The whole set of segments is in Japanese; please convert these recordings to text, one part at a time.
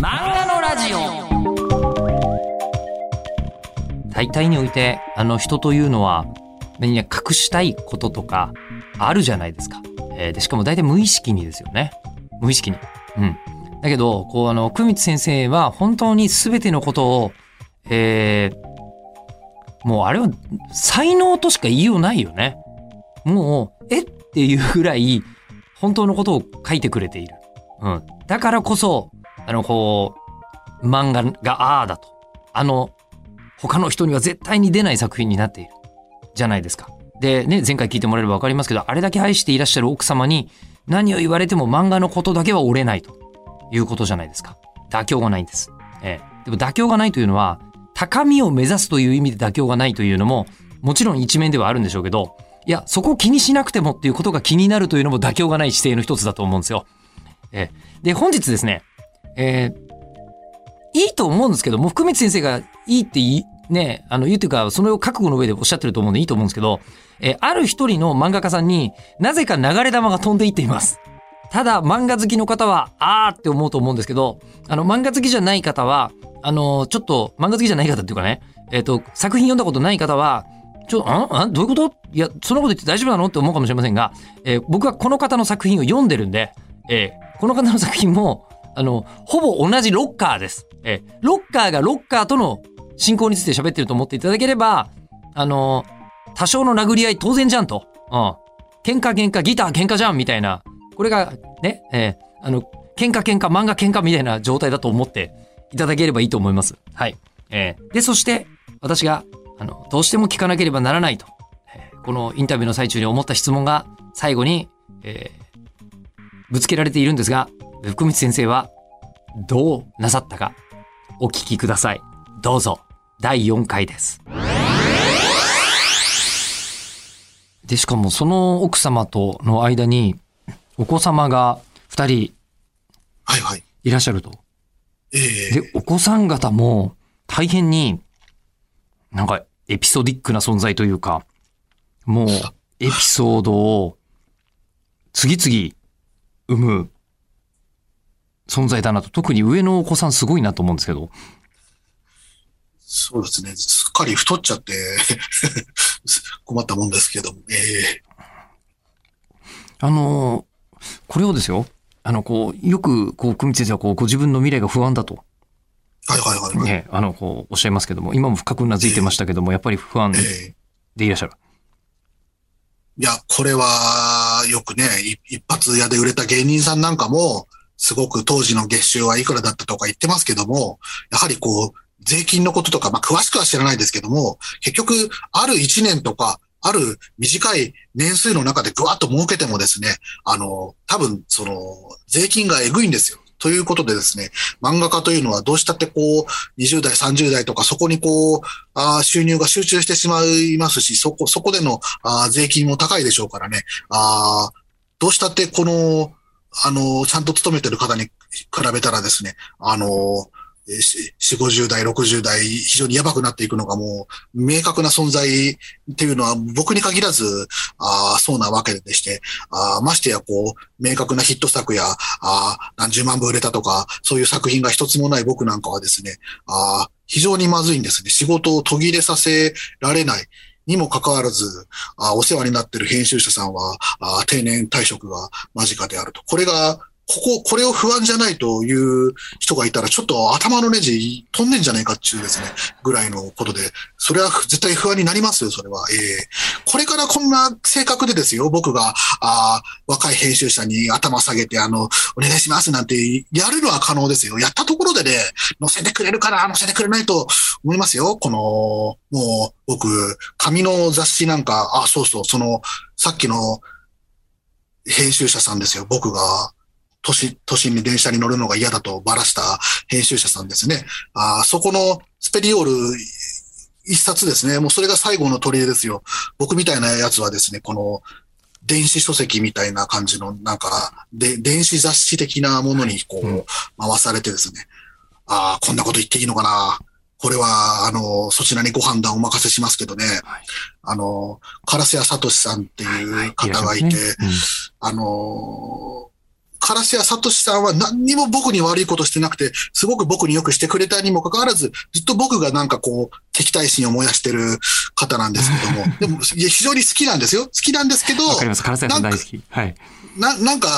漫画のラジオ。大体においてあの人というのは何や隠したいこととかあるじゃないですか、えーでしかも大体無意識にですよね。無意識に。うん。だけどこうあの久光先生は本当に全てのことをえーもうあれは才能としか言いようないよね。もうえ？っていうぐらい本当のことを書いてくれている。うん。だからこそ、あの、こう、漫画がああだと。あの、他の人には絶対に出ない作品になっている。じゃないですか。で、ね、前回聞いてもらえればわかりますけど、あれだけ愛していらっしゃる奥様に何を言われても漫画のことだけは折れないということじゃないですか。妥協がないんです。ええ。でも妥協がないというのは、高みを目指すという意味で妥協がないというのも、もちろん一面ではあるんでしょうけど、いや、そこを気にしなくてもっていうことが気になるというのも妥協がない姿勢の一つだと思うんですよ。えーで、本日ですね、えーいいと思うんですけど、もう福光先生がいいって言い、ね、あの、言うというか、それを覚悟の上でおっしゃってると思うんでいいと思うんですけど、えーある一人の漫画家さんになぜか流れ玉が飛んでいっています。ただ、漫画好きの方は、あーって思うと思うんですけど、あの、漫画好きじゃない方は、あの、ちょっと、漫画好きじゃない方っていうかね、えっ、と、作品読んだことない方は、ちょ、あんあどういうこと？いや、そんなこと言って大丈夫なの？って思うかもしれませんが、えー僕はこの方の作品を読んでるんで、えーこの方の作品も、あの、ほぼ同じロッカーです。えロッカーがロッカーとの進行について喋ってると思っていただければ、あの、多少の殴り合い当然じゃんと。うん。喧嘩喧嘩、ギター喧嘩じゃんみたいな。これが、ね、えーあの、喧嘩喧嘩、漫画喧嘩みたいな状態だと思っていただければいいと思います。はい。えーで、そして、私が、あの、どうしても聞かなければならないと、えーこのインタビューの最中に思った質問が最後に、えーぶつけられているんですが、福光先生はどうなさったかお聞きください。どうぞ。第4回です。で、しかもその奥様との間にお子様が2人はいはい。いらっしゃると。ええで、お子さん方も大変になんかエピソディックな存在というか、もう エピソードを次々生む存在だなと。特に上のお子さんすごいなと思うんですけど。そうですね。すっかり太っちゃって 困ったもんですけども。ええあのーこれをですよ。あの、こう、よく、こう、久美先生はこう、ご自分の未来が不安だと、はいはいはいはい。ね、あの、こう、おっしゃいますけども、今も深くうなずいてましたけども、やっぱり不安ええでいらっしゃる。いや、これは、よくね、い一発屋で売れた芸人さんなんかも、すごく当時の月収はいくらだったとか言ってますけども、やはりこう、税金のこととか、まあ、詳しくは知らないですけども、結局、ある1年とか、ある短い年数の中でぐわっと儲けてもですね、あの、多分、その、税金がえぐいんですよ。ということでですね、漫画家というのはどうしたってこう、20代、30代とかそこにこう、あ収入が集中してしまいますし、そこ、そこでのあ税金も高いでしょうからね、あどうしたってこの、あの、ちゃんと勤めてる方に比べたらですね、あの、えーし4、50代、60代、非常にやばくなっていくのがもう、明確な存在っていうのは僕に限らず、あそうなわけでして、あましてやこう、明確なヒット作や、あ何十万部売れたとか、そういう作品が一つもない僕なんかはですね、あ非常にまずいんですね。仕事を途切れさせられない。にもかかわらず、あお世話になっている編集者さんは、あ定年退職が間近であると。これが、ここ、これを不安じゃないという人がいたら、ちょっと頭のネジ飛んでんじゃないかっていうですね、ぐらいのことで、それは絶対不安になりますよ、それは。ええこれからこんな性格でですよ、僕が、あー若い編集者に頭下げて、あの、お願いしますなんてやるのは可能ですよ。やったところでね、載せてくれるかな、載せてくれないと思いますよ。この、もう、僕、紙の雑誌なんか、あ、そうそう、その、さっきの編集者さんですよ、僕が。都心、都心に電車に乗るのが嫌だとばらした編集者さんですね。あそこのスペリオール一冊ですね。もうそれが最後の取り柄ですよ。僕みたいなやつはですね、この電子書籍みたいな感じの、なんか、で、電子雑誌的なものにこう、回されてですね。ああ、こんなこと言っていいのかな。これは、あの、そちらにご判断お任せしますけどね。はいあの、烏谷聡さんっていう方がいて、あのー唐瀬谷聡さんは何にも僕に悪いことしてなくて、すごく僕によくしてくれたにもかかわらず、ずっと僕がなんかこう、敵対心を燃やしてる方なんですけども、でも、非常に好きなんですよ。好きなんですけど、わかります。唐瀬さん大好き。はい。な、なんか、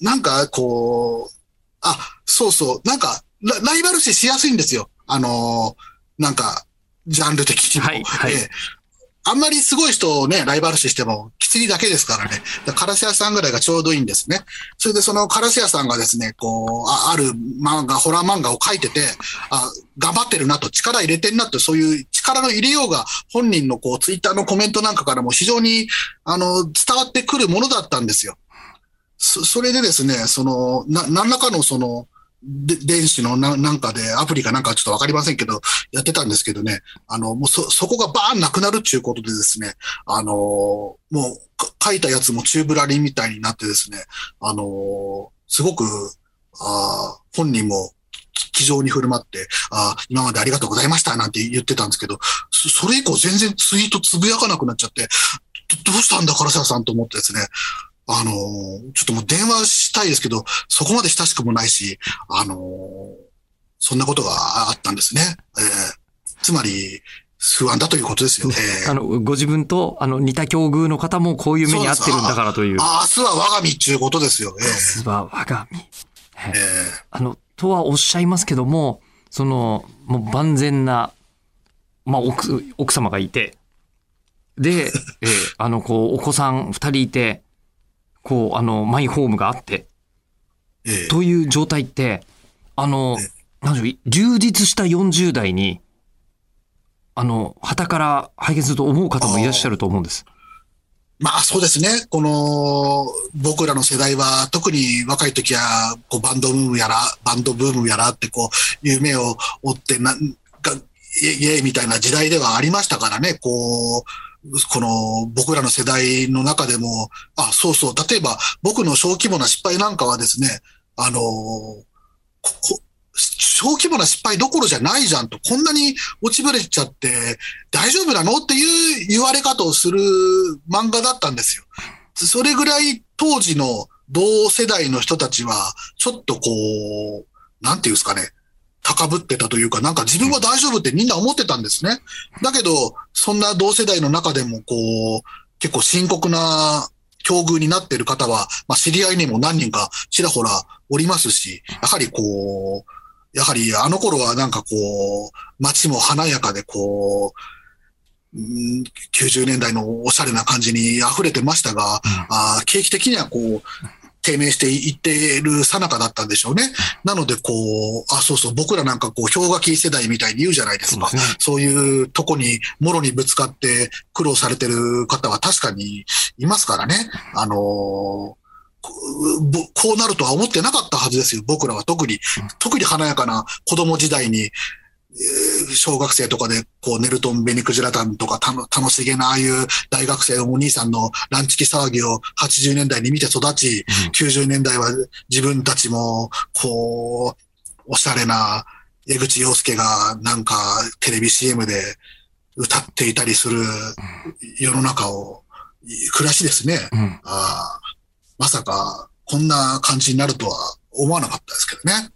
なんか、こう、あ、そうそう、なんか、ラライバル視しやすいんですよ。あのー、なんか、ジャンル的にも。はいはいええあんまりすごい人をね、ライバル視しても、きつりだけですからね。だからカラス屋さんぐらいがちょうどいいんですね。それでそのカラス屋さんがですね、こう、あある漫画、ホラー漫画を書いてて、あ、頑張ってるなと、力入れてんなと、そういう力の入れようが、本人のこう、ツイッターのコメントなんかからも非常に、あの、伝わってくるものだったんですよ。そそれでですね、その、な、何らかのその、で電子のななんかで、アプリかなんかちょっとわかりませんけど、やってたんですけどね、あの、もうそ、そこがバーンなくなるっていうことでですね、あの、もう、書いたやつもチューブラリみたいになってですね、あの、すごく、あ本人も気丈に振る舞って、あ今までありがとうございましたなんて言ってたんですけど、それ以降全然ツイートつぶやかなくなっちゃって、どどうしたんだ、唐沢さんと思ってですね、あのーちょっともう電話したいですけど、そこまで親しくもないし、あのーそんなことがあったんですね。えーつまり、不安だということですよ。えーあの、ご自分と、あの、似た境遇の方もこういう目に遭ってるんだからという。あ明日は我が身っていうことですよ。えー明日は我が身。えあの、とはおっしゃいますけども、その、もう万全な、まあ、奥、奥様がいて、で、えーあの、こう、お子さん二人いて、こう、あの、マイホームがあって、ーえーという状態って、あのえ、なんでしょう、充実した40代に、あの、旗から拝見すると思う方もいらっしゃると思うんです。まあそうですね。この、僕らの世代は、特に若い時は、こうバンドブームやら、バンドブームやらって、こう、夢を追って、なんか、イエイみたいな時代ではありましたからね、こう、この僕らの世代の中でも、あ、そうそう、例えば僕の小規模な失敗なんかはですね、あの、ここ小規模な失敗どころじゃないじゃんと、こんなに落ちぶれちゃって大丈夫なのっていう言われ方をする漫画だったんですよ。それぐらい当時の同世代の人たちは、ちょっとこう、なんていうんですかね、高ぶってたというか、なんか自分は大丈夫ってみんな思ってたんですね。だけど、そんな同世代の中でも、こう、結構深刻な境遇になっている方は、まあ知り合いにも何人かちらほらおりますし、やはりこう、やはりあの頃はなんかこう、街も華やかでこう、うん90年代のおしゃれな感じに溢れてましたが、あー景気的にはこう、低迷していっている最中だったんでしょうね。なので、こう、あ、そうそう、僕らなんかこう、氷河期世代みたいに言うじゃないですか。そうねそういうとこに、もろにぶつかって苦労されてる方は確かにいますからね。あのーこうなるとは思ってなかったはずですよ。僕らは特に、特に華やかな子供時代に、えー小学生とかで、こう、ネルトン・ベニクジラタンとか、たの楽しげな、ああいう大学生のお兄さんのランチキ騒ぎを80年代に見て育ち、90年代は自分たちも、こう、おしゃれな江口洋介がなんかテレビ CM で歌っていたりする世の中を、暮らしですね。うん。あーまさかこんな感じになるとは思わなかったですけどね。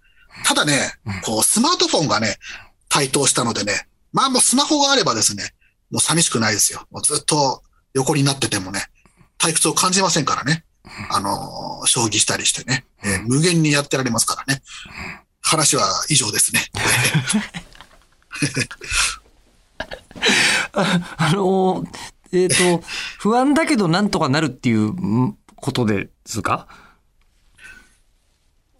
ただねうん、こうスマートフォンがね、台頭したのでね、まあもうスマホがあればですね、もう寂しくないですよ。もうずっと横になっててもね、退屈を感じませんからね。あのー将棋したりしてね、えー無限にやってられますからね。話は以上ですね。あの、えっ、と、不安だけどなんとかなるっていうんことですか？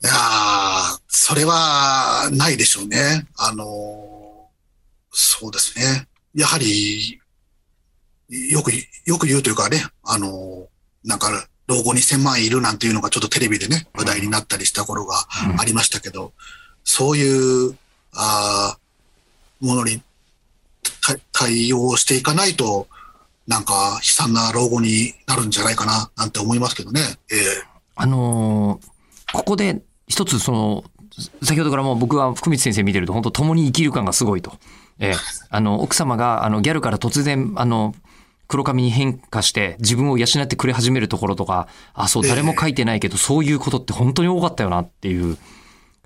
いやーそれはないでしょうね。あのーそうですね。やはり、よく、よく言うというかね、あのーなんか、老後2000万円いるなんていうのがちょっとテレビでね、話題になったりした頃がうんありましたけど、そういう、あーものにた対応していかないと、なんか悲惨な老後になるんじゃないかな、なんて思いますけどね。ええあのーここで一つその、先ほどからもう僕は福光先生見てると本当共に生きる感がすごいと。ええあの、奥様があのギャルから突然、あの、黒髪に変化して自分を養ってくれ始めるところとか、あ、そう、ええ誰も書いてないけど、そういうことって本当に多かったよなっていう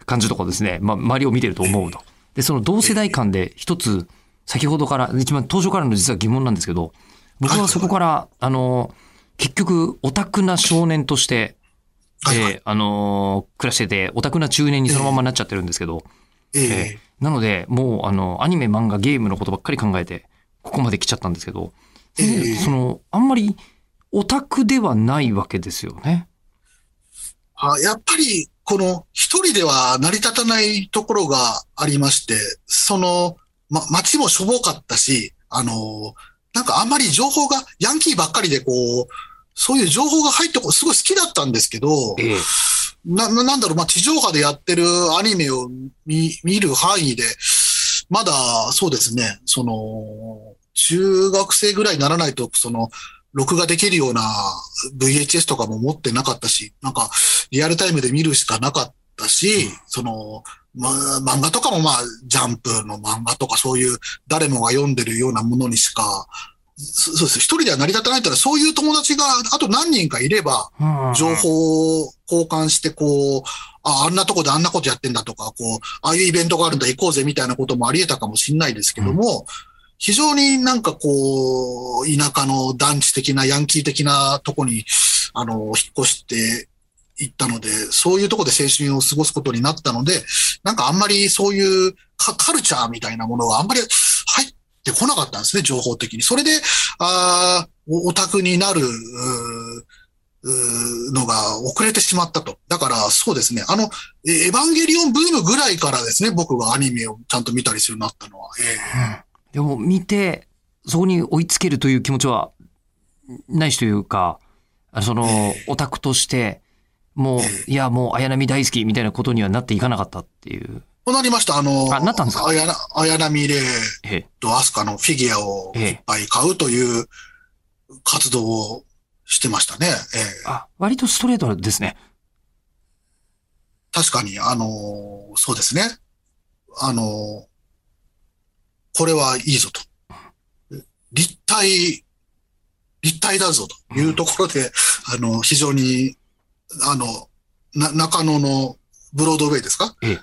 感じとかですね、まあ、周りを見てると思うと。で、その同世代間で一つ、先ほどから、一番当初からの実は疑問なんですけど、僕はそこから、あの、結局、オタクな少年として、はいはい。えーあのー暮らしてて、オタクな中年にそのままなっちゃってるんですけど、ええ。えーなので、もう、あの、アニメ、漫画、ゲームのことばっかり考えて、ここまで来ちゃったんですけど、ええ。その、あんまり、オタクではないわけですよね。あやっぱり、この一人では成り立たないところがありまして、その、ま、街もしょぼかったし、あの、なんかあんまり情報が、ヤンキーばっかりでこう、そういう情報が入ってこ、すごい好きだったんですけど、ええ。な、ななんだろう、まあ、地上波でやってるアニメを見、見る範囲で、まだ、そうですね、その、中学生ぐらいにならないと、その、録画できるような VHS とかも持ってなかったし、なんか、リアルタイムで見るしかなかったし、その、ま、漫画とかもまあ、ジャンプの漫画とかそういう誰もが読んでるようなものにしか、そそうです。一人では成り立たないってのは、そういう友達があと何人かいれば、うん情報を交換して、こう、あ、あんなとこであんなことやってんだとか、こう、ああいうイベントがあるんだ、行こうぜみたいなこともあり得たかもしれないですけども、非常になんかこう、田舎の団地的な、ヤンキー的なとこに、あの、引っ越して行ったので、そういうとこで青春を過ごすことになったので、なんかあんまりそういうカカルチャーみたいなものがあんまり入ってこなかったんですね、情報的に。それで、あーおオタクになる、のが遅れてしまったと。だから、そうですね。あの、えエヴァンゲリオンブームぐらいからですね、僕がアニメをちゃんと見たりするようになったのは。えでも見て、そこに追いつけるという気持ちはないしというか、そのえ、オタクとして、もう、いや、もう綾波大好きみたいなことにはなっていかなかったっていう。なりました。あの、あなったんですか？綾波レイええ。とアスカのフィギュアをいっぱい買うという活動をしてましたね。ええあ、割とストレートですね。確かに、あの、そうですね。あの、これはいいぞと。立体、立体だぞというところで、あの、非常に、あの、な、中野のブロードウェイですか？ええ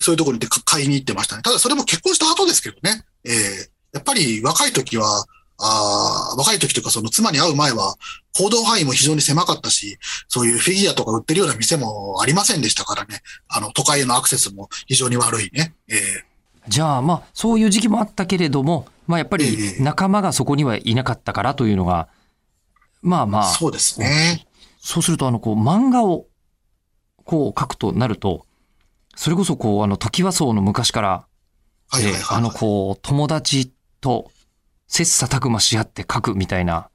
そういうところに行ってか買いに行ってましたね。ただそれも結婚した後ですけどね。ええやっぱり若い時は、あー若い時とかその妻に会う前は行動範囲も非常に狭かったし、そういうフィギュアとか売ってるような店もありませんでしたからね。あの、都会へのアクセスも非常に悪いね。ええじゃあ、まあ、そういう時期もあったけれども、まあ、やっぱりええ仲間がそこにはいなかったからというのが、まあまあ、そうですね。そうすると、あの、こう、漫画を、こう、書くとなると、それこそ、こう、あの、時はそうの昔から、はいはいはい、えーあの、こう、友達と、切磋琢磨し合って書くみたいな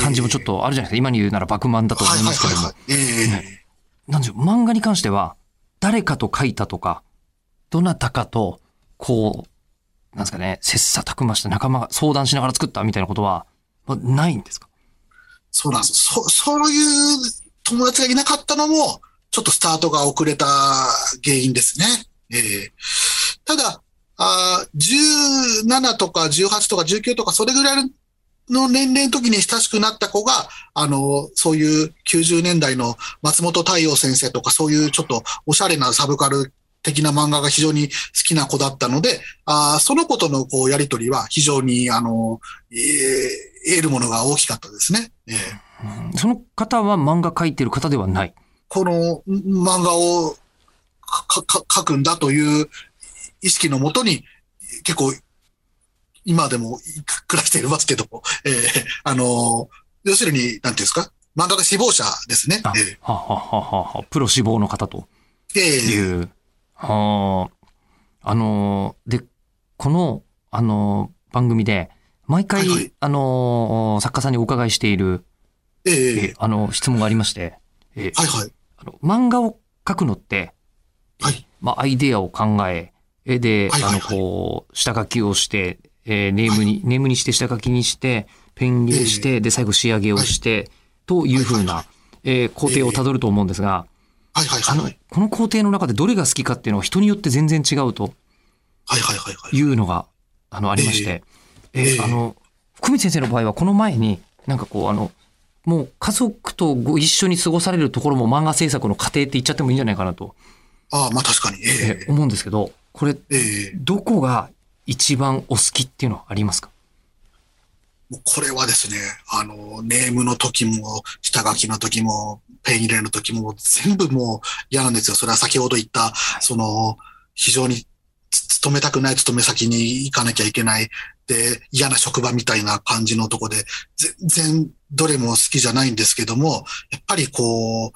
感じもちょっとあるじゃないですか。今に言うなら、バクマンだと思いますけども。はいはいはいはい。ええなんでしょう、漫画に関しては、誰かと書いたとか、どなたかと、こう、なんですかね、切磋琢磨した仲間が相談しながら作ったみたいなことは、まあないんですか？そうなんです。そ、そういう友達がいなかったのも、ちょっとスタートが遅れた原因ですね。ええただ、あ17とか18とか19とかそれぐらいの年齢の時に親しくなった子が、あの、そういう90年代の松本太陽先生とかそういうちょっとおしゃれなサブカル的な漫画が非常に好きな子だったので、あその子とのこうやりとりは非常に、あの、えー得るものが大きかったですね。ええその方は漫画描いてる方ではない。この漫画をかか書くんだという意識のもとに、結構、今でも暮らしていますけど、ええあの、要するに、なんていうんですか、漫画が志望者ですね。はははははプロ志望の方と。ええ。えいう。はあ、あのー、で、この、あのー、番組で、毎回、はいはい。あのー、作家さんにお伺いしている、ええ。ええあの、質問がありまして、え。はいはい。あの漫画を描くのって、はい。まあ、アイデアを考え、えで、はいはいはい。あの、こう、下書きをして、えーネームに、ネームにして下書きにして、ペン入れして、で、最後仕上げをして、というふうな、えー工程をたどると思うんですが、はいはいあのはい。はい。、この工程の中でどれが好きかっていうのは人によって全然違うとはいはいはいはい。いうのが、あの、ありまして、えー。ええあの、福光先生の場合はこの前に、なんかこう、あの、もう家族とご一緒に過ごされるところも漫画制作の過程って言っちゃってもいいんじゃないかなと、ああ、まあ確かに。ええ思うんですけど、これ、えええどこが一番お好きっていうのはありますか？もうこれはですね、あの、ネームの時も、下書きの時も、ペン入れの時も、全部もう嫌なんですよ。それは先ほど言った、その、非常につ勤めたくない勤め先に行かなきゃいけない。で、嫌な職場みたいな感じのとこで、全然どれも好きじゃないんですけども、やっぱりこう、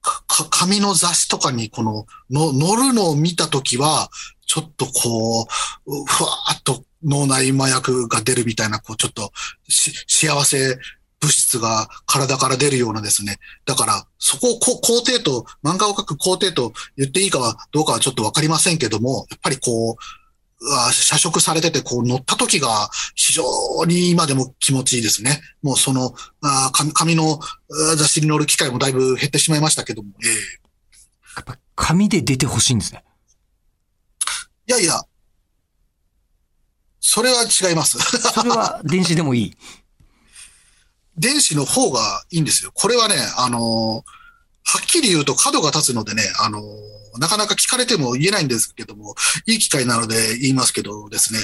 かか紙の雑誌とかにこの、の、乗るのを見たときは、ちょっとこう、ふわーっと脳内麻薬が出るみたいな、こう、ちょっとし、幸せ物質が体から出るようなですね。だから、そこをこ肯定と、漫画を描く肯定と言っていいかはどうかはちょっとわかりませんけども、やっぱりこう、社食されてて、こう乗った時が非常に今でも気持ちいいですね。もうその、あー紙紙の雑誌に載る機会もだいぶ減ってしまいましたけども、ええやっぱ紙で出てほしいんですね。いやいや、それは違います。それは電子でもいい。電子の方がいいんですよ。これはね、あのーはっきり言うと角が立つのでね、あのーなかなか聞かれても言えないんですけども、いい機会なので言いますけどですね、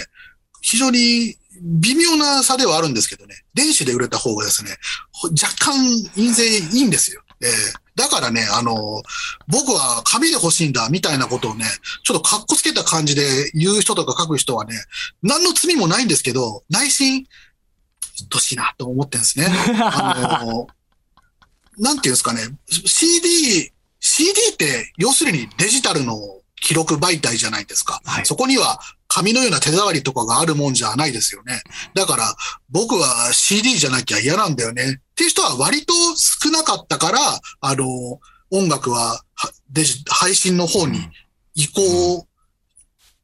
非常に微妙な差ではあるんですけどね、電子で売れた方がですね、ほ若干印税いいんですよ。えーだからね、あのー僕は紙で欲しいんだ、みたいなことをね、ちょっと格好つけた感じで言う人とか書く人はね、何の罪もないんですけど、内心、どしいなと思ってるんですね。あの、なんていうんですかね、CD、CD って要するにデジタルの記録媒体じゃないですか。はいそこには紙のような手触りとかがあるもんじゃないですよね。だから僕は CD じゃなきゃ嫌なんだよね。っていう人は割と少なかったから、あの、音楽ははデジ配信の方に移行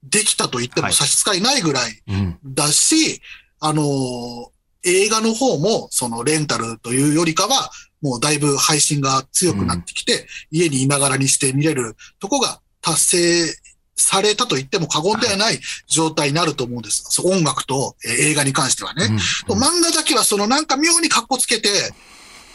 できたと言ってはいも差し支えないぐらいうん。だし、あのー映画の方も、そのレンタルというよりかは、もうだいぶ配信が強くなってきて、家にいながらにして見れるとこが達成されたと言っても過言ではない状態になると思うんです。そう音楽とえー映画に関してはね。うん漫画だけはそのなんか妙に格好つけて、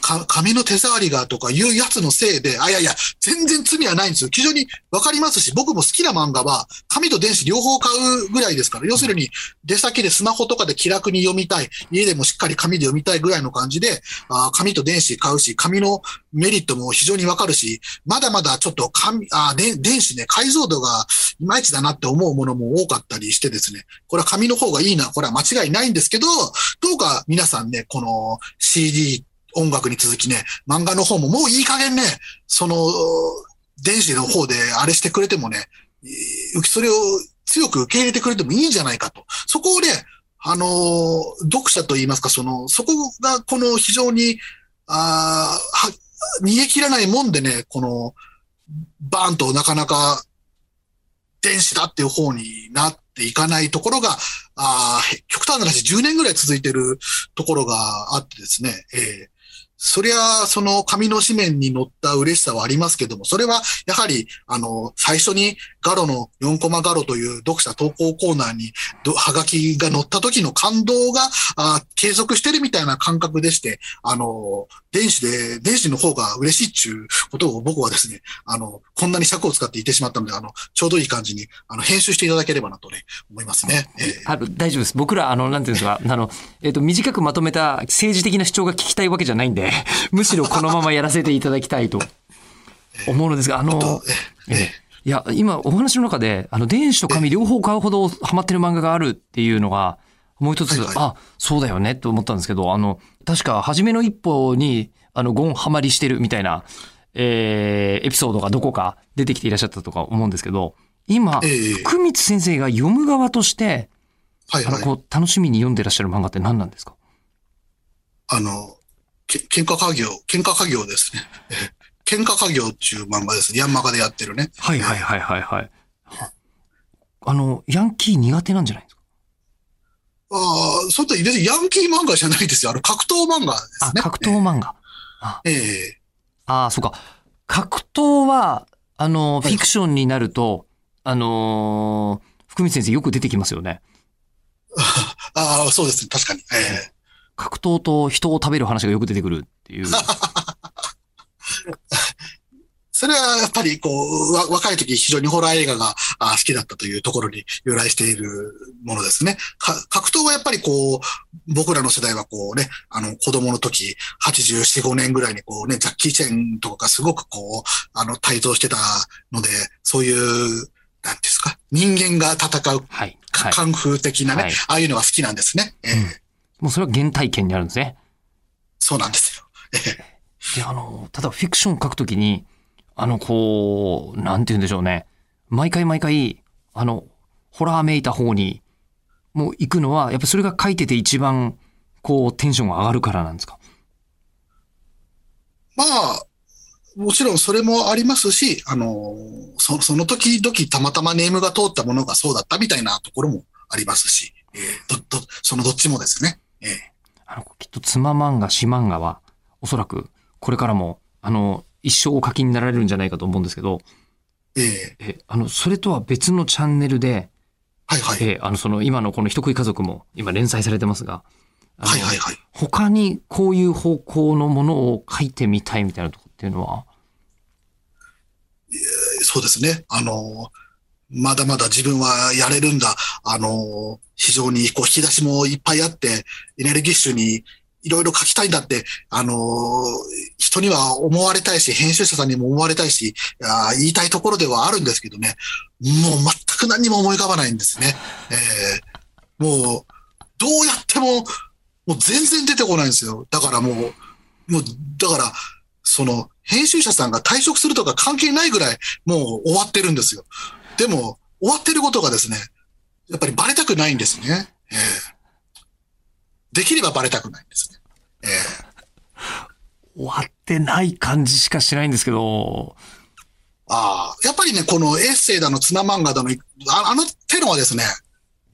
か紙の手触りがとかいうやつのせいで、あ、いやいや、全然罪はないんですよ。非常にわかりますし、僕も好きな漫画は、紙と電子両方買うぐらいですから、要するに、出先でスマホとかで気楽に読みたい、家でもしっかり紙で読みたいぐらいの感じで、あ紙と電子買うし、紙のメリットも非常にわかるし、まだまだちょっと紙、あで電子ね、解像度がいまいちだなって思うものも多かったりしてですね、これは紙の方がいいな、これは間違いないんですけど、どうか皆さんね、この CD 音楽に続きね、漫画の方ももういい加減ね、その、電子の方であれしてくれてもね、それを強く受け入れてくれてもいいんじゃないかと。そこをね、あの読者といいますか、その、そこがこの非常に、あーは、逃げ切らないもんでね、この、バーンとなかなか電子だっていう方になっていかないところが、あ極端な話10年ぐらい続いてるところがあってですね、えーそりゃ、その紙の紙面に載った嬉しさはありますけども、それはやはり、あの、最初にガロの4コマガロという読者投稿コーナーにどはがきが載った時の感動があ継続してるみたいな感覚でして、あの、電子で、電子の方が嬉しいっていうことを僕はですね、あの、こんなに尺を使って言ってしまったので、あの、ちょうどいい感じに、あの、編集していただければなとね、思いますね。えーあ大丈夫です。僕ら、あの、なんていうんですか、あの、えっ、と、短くまとめた政治的な主張が聞きたいわけじゃないんで、むしろこのままやらせていただきたいと思うのですが、あの、とえいや、今お話の中で、あの、電子と紙両方買うほどハマってる漫画があるっていうのが、もう一つ、はいはい。あ、そうだよねって思ったんですけど、あの、確か、初めの一歩に、あの、ゴンハマりしてるみたいな、えーエピソードがどこか出てきていらっしゃったとか思うんですけど、今、えー久光先生が読む側として、はいはい。あのこう楽しみに読んでらっしゃる漫画って何なんですか？あの、け喧嘩家業、喧嘩家業ですね。喧嘩家業っていう漫画ですね。ヤンマガでやってるね。はいはいはいはいはい。あの、ヤンキー苦手なんじゃないですか？ああ、そんな別にヤンキー漫画じゃないですよ。あの、格闘漫画ですあ、ね。格闘漫画。ええああ、そうか。格闘は、あの、フはいィクションになると、あのー福光先生よく出てきますよね。ああ、そうですね。確かに。ええ格闘と人を食べる話がよく出てくるっていう。それはやっぱりこう、わ若い時非常にホラー映画があ好きだったというところに由来しているものですね。か格闘はやっぱりこう、僕らの世代はこうね、あの子供の時、84、5年ぐらいにこうね、ジャッキー・チェンとかがすごくこう、あの、台頭してたので、そういう、なんですか、人間が戦う、はい。カンフー的なね、はいああいうのが好きなんですね。ええうんもうそれは原体験にあるんですね。そうなんですよ。え えで、あの、ただフィクション書くときに、あの、こう、なんて言うんでしょうね。毎回毎回、あの、ホラーめいた方に、もう行くのは、やっぱそれが書いてて一番、こう、テンションが上がるからなんですか？まあ、もちろんそれもありますし、あの、そその時々たまたまネームが通ったものがそうだったみたいなところもありますし、えーど、ど、そのどっちもですね。えーあの、きっと妻漫画、詩漫画は、おそらく、これからも、あの、一生お書きになられるんじゃないかと思うんですけど、えーえ、あの、それとは別のチャンネルで、はいはい。え、あの、その、今のこの人食い家族も、今連載されてますが、はいはいはい。他にこういう方向のものを書いてみたいみたいなとこっていうのは、そうですね。あの、まだまだ自分はやれるんだ。あの、非常にこう引き出しもいっぱいあって、エネルギッシュにいろいろ書きたいんだって、あの、人には思われたいし、編集者さんにも思われたいし、い言いたいところではあるんですけどね、もう全く何にも思い浮かばないんですね。えーもう、どうやっても、もう全然出てこないんですよ。だからもう、もう、だから、その、編集者さんが退職するとか関係ないぐらい、もう終わってるんですよ。でも、終わってることがですね、やっぱりバレたくないんですね。ええできればバレたくないんですね。ええ終わってない感じしかしないんですけど、ああ、やっぱりね、このエッセイだの、ツナ漫画だの、ああの手のはですね、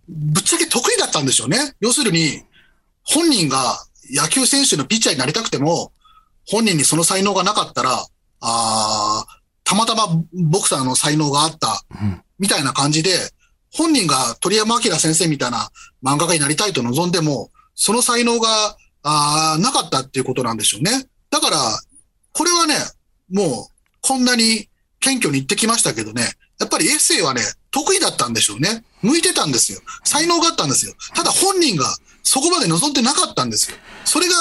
ぶっちゃけ得意だったんでしょうね。要するに、本人が野球選手のピッチャーになりたくても、本人にその才能がなかったら、ああ、たまたまボクサーの才能があった、うんみたいな感じで、本人が鳥山明先生みたいな漫画家になりたいと望んでも、その才能が、あーなかったっていうことなんでしょうね。だから、これはね、もう、こんなに謙虚に言ってきましたけどね、やっぱりエッセイはね、得意だったんでしょうね。向いてたんですよ。才能があったんですよ。ただ本人がそこまで望んでなかったんですよ。それが、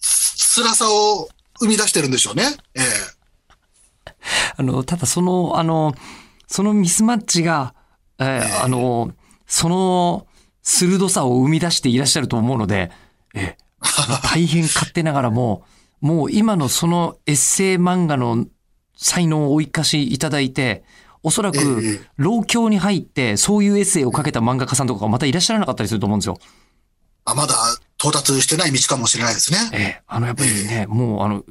つ辛さを生み出してるんでしょうね。ええあの、ただその、あの、そのミスマッチが、えーええあの、その鋭さを生み出していらっしゃると思うので、えー大変勝手ながらも、もう今のそのエッセイ漫画の才能をお生かしいただいて、おそらえくえ老境に入って、そういうエッセイをかけた漫画家さんとかがまたいらっしゃらなかったりすると思うんですよ。あまだ到達してない道かもしれないですね。ええ、あの、やっぱりね、もう、あの、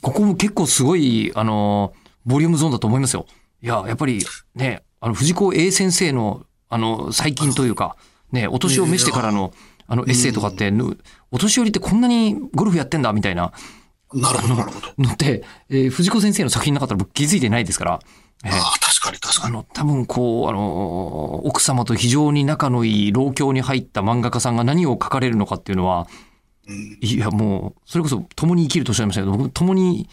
ここも結構すごい、あの、ボリュームゾーンだと思いますよ。いや、やっぱりね、あの、藤子 A 先生の、あの、最近というか、ね、お年を召してからの、あの、エッセイとかって、ぬお年寄りってこんなにゴルフやってんだ、みたいななるほど、なるほど。のって、えー藤子先生の作品なかったら僕気づいてないですから、ええああ、確かに確かに。あの、多分こう、あの、奥様と非常に仲のいい老境に入った漫画家さんが何を書かれるのかっていうのは、うんいや、もう、それこそ共に生きるとおっしゃいましたけど、僕、共に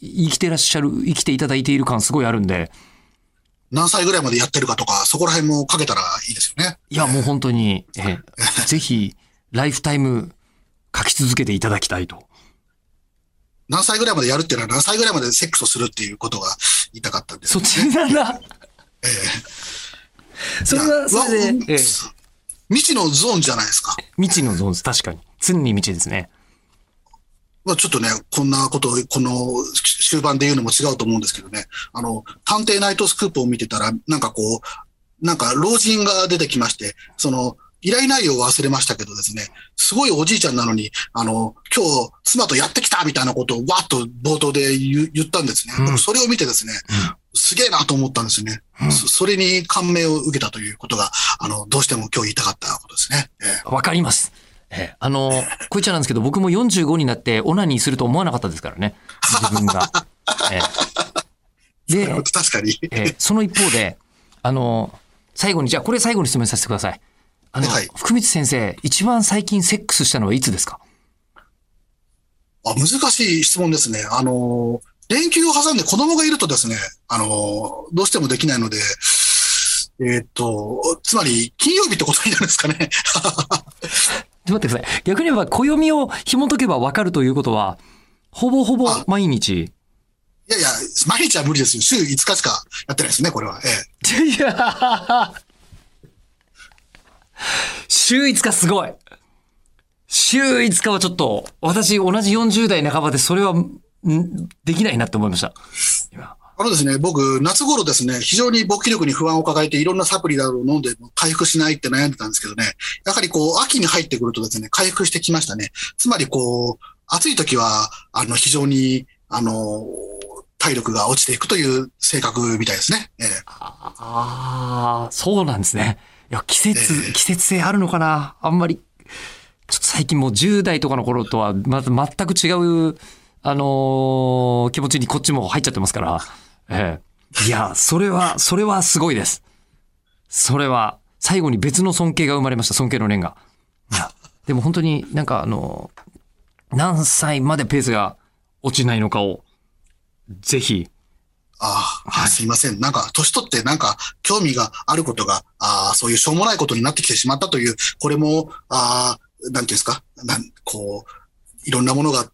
生きてらっしゃる、生きていただいている感すごいあるんで、何歳ぐらいまでやってるかとか、そこら辺もかけたらいいですよね。いや、もう本当に、えー ぜひ、ライフタイム書き続けていただきたいと。何歳ぐらいまでやるっていうのは何歳ぐらいまでセックスをするっていうことが言いたかったんです。そっちなんだ。それは、それで、えいやー未知のゾーンじゃないですか。未知のゾーンです。確かに。常に未知ですね。まあ、ちょっとね、こんなことを、この終盤で言うのも違うと思うんですけどね、あの、探偵ナイトスクープを見てたら、なんかこう、なんか老人が出てきまして、その、依頼内容を忘れましたけどですね、すごいおじいちゃんなのに、あの、今日妻とやってきたみたいなことをわっと冒頭で言ったんですね。うん僕それを見てですね、すげえなと思ったんですよね、うんそ。それに感銘を受けたということが、あの、どうしても今日言いたかったことですね。ええわかります。えーあの、こいつらなんですけど、僕も45になってオナニーすると思わなかったですからね。自分が。えーで、確かに。えーその一方で、あの、最後に、じゃあこれ最後に質問させてください。あの、はい福光先生、一番最近セックスしたのはいつですか？あ難しい質問ですね。あの、連休を挟んで子供がいるとですね、あの、どうしてもできないので、えーっと、つまり、金曜日ってことになるんですかね。ちょっと待ってください。逆に言えば、暦を紐解けばわかるということは、ほぼほぼあ毎日。いやいや、毎日は無理ですよ。週5日しかやってないですね、これは。ええ。いやー週5日すごい週5日はちょっと、私同じ40代半ばでそれは、んできないなって思いました。今あのですね、僕、夏頃ですね、非常に勃起力に不安を抱えていろんなサプリなどを飲んでも回復しないって悩んでたんですけどね、やはりこう、秋に入ってくるとですね、回復してきましたね。つまりこう、暑い時は、あの、非常に、あの、体力が落ちていくという性格みたいですね。ええああ、そうなんですね。いや、季節、ええ季節性あるのかな？あんまり、ちょっと最近もう10代とかの頃とはまず全く違う、あのー気持ちにこっちも入っちゃってますから。ええ。いや、それは、それはすごいです。それは、最後に別の尊敬が生まれました、尊敬の念が。いや、でも本当になんかあの何歳までペースが落ちないのかを、ぜひ、ああ、はいすいません。なんか、年取ってなんか、興味があることが、ああ、そういうしょうもないことになってきてしまったという、これも、ああ、なんていうんですか、なん、こう、いろんなものが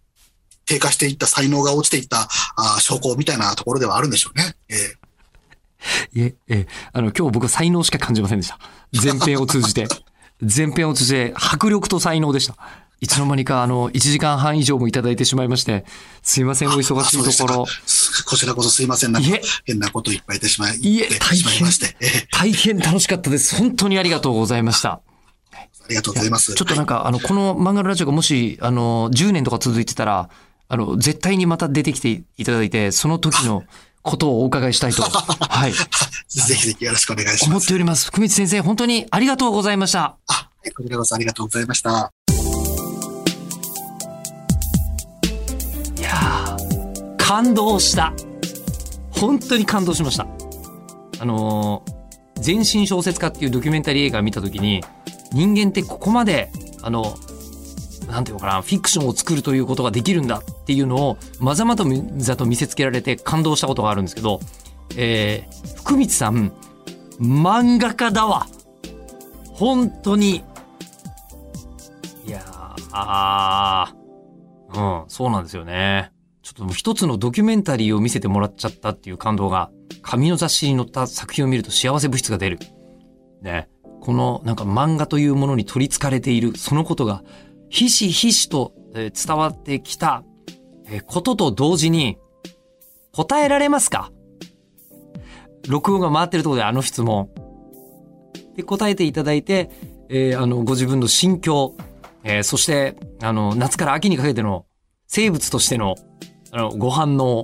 低下していった、才能が落ちていった、ああ、証拠みたいなところではあるんでしょうね。ええいえ、ええ、あの、今日僕は才能しか感じませんでした。前編を通じて。前編を通じて、迫力と才能でした。いつの間にか、あの、1時間半以上もいただいてしまいまして、すいません、お忙しいところこちらこそすいません。なんか変なこといっぱい言ってしまい、いえ大変大変楽しかったです。本当にありがとうございました。ありがとうございます。ちょっとなんか、あの、この漫画のラジオがもし、あの、10年とか続いてたら、あの、絶対にまた出てきていただいて、その時の ことをお伺いしたいと、はい、ぜひぜひよろしくお願いし思っます。ております。福光先生、本当にありがとうございました。あ、はいこちらこそありがとうございました。いやー感動した。本当に感動しました。あのー全身小説家っていうドキュメンタリー映画を見たときに、人間ってここまで、あの、なんていうのかな、フィクションを作るということができるんだっていうのを、まざまざと見せつけられて感動したことがあるんですけど、えー、福光さん、漫画家だわ。本当に。いやー、あうん、そうなんですよね。ちょっともう一つのドキュメンタリーを見せてもらっちゃったっていう感動が、紙の雑誌に載った作品を見ると幸せ物質が出る。ね。このなんか漫画というものに取り憑かれている、そのことが、ひしひしとえー伝わってきた、えことと同時に、答えられますか？録音が回ってるところであの質問。で、答えていただいて、えーあの、ご自分の心境、えーそして、あの、夏から秋にかけての生物としての、あの、ご反応、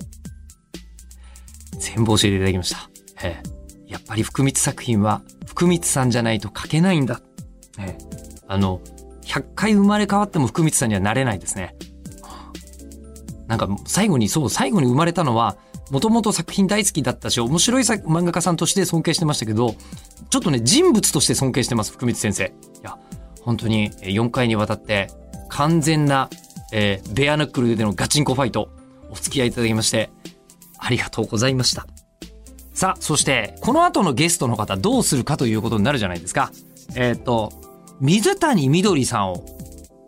全部教えていただきました。えーやっぱり福光作品は、福光さんじゃないと書けないんだ。えーあの、100回生まれ変わっても福光さんにはなれないですね。なんか最後に、そう、最後に生まれたのは、もともと作品大好きだったし、面白い漫画家さんとして尊敬してましたけど、ちょっとね、人物として尊敬してます、福光先生。いや、本当に4回にわたって、完全な、えーベアナックルでのガチンコファイト、お付き合いいただきまして、ありがとうございました。さあ、そして、この後のゲストの方どうするかということになるじゃないですか。えーっと、水谷みどりさんを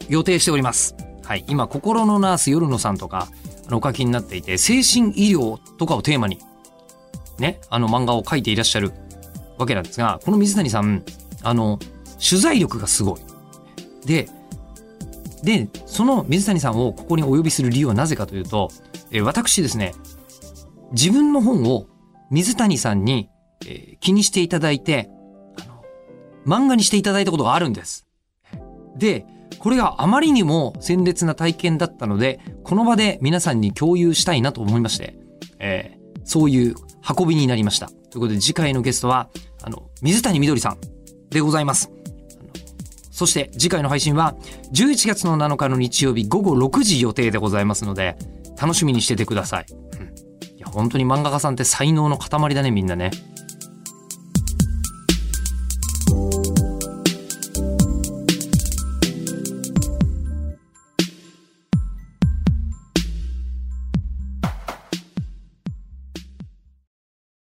予定しております。はい。今、心のナース夜野さんとか、あのお書きになっていて、精神医療とかをテーマに、ね、あの漫画を描いていらっしゃるわけなんですが、この水谷さん、あの、取材力がすごい。で、で、その水谷さんをここにお呼びする理由はなぜかというと、え私ですね、自分の本を水谷さんに、えー気にしていただいて、あの、漫画にしていただいたことがあるんです。で、これがあまりにも鮮烈な体験だったので、この場で皆さんに共有したいなと思いまして、えーそういう運びになりました。ということで次回のゲストは、あの、水谷みどりさんでございます。そして次回の配信は11月の7日の日曜日午後6時予定でございますので、楽しみにしててください。うんいや、本当に漫画家さんって才能の塊だね、みんなね。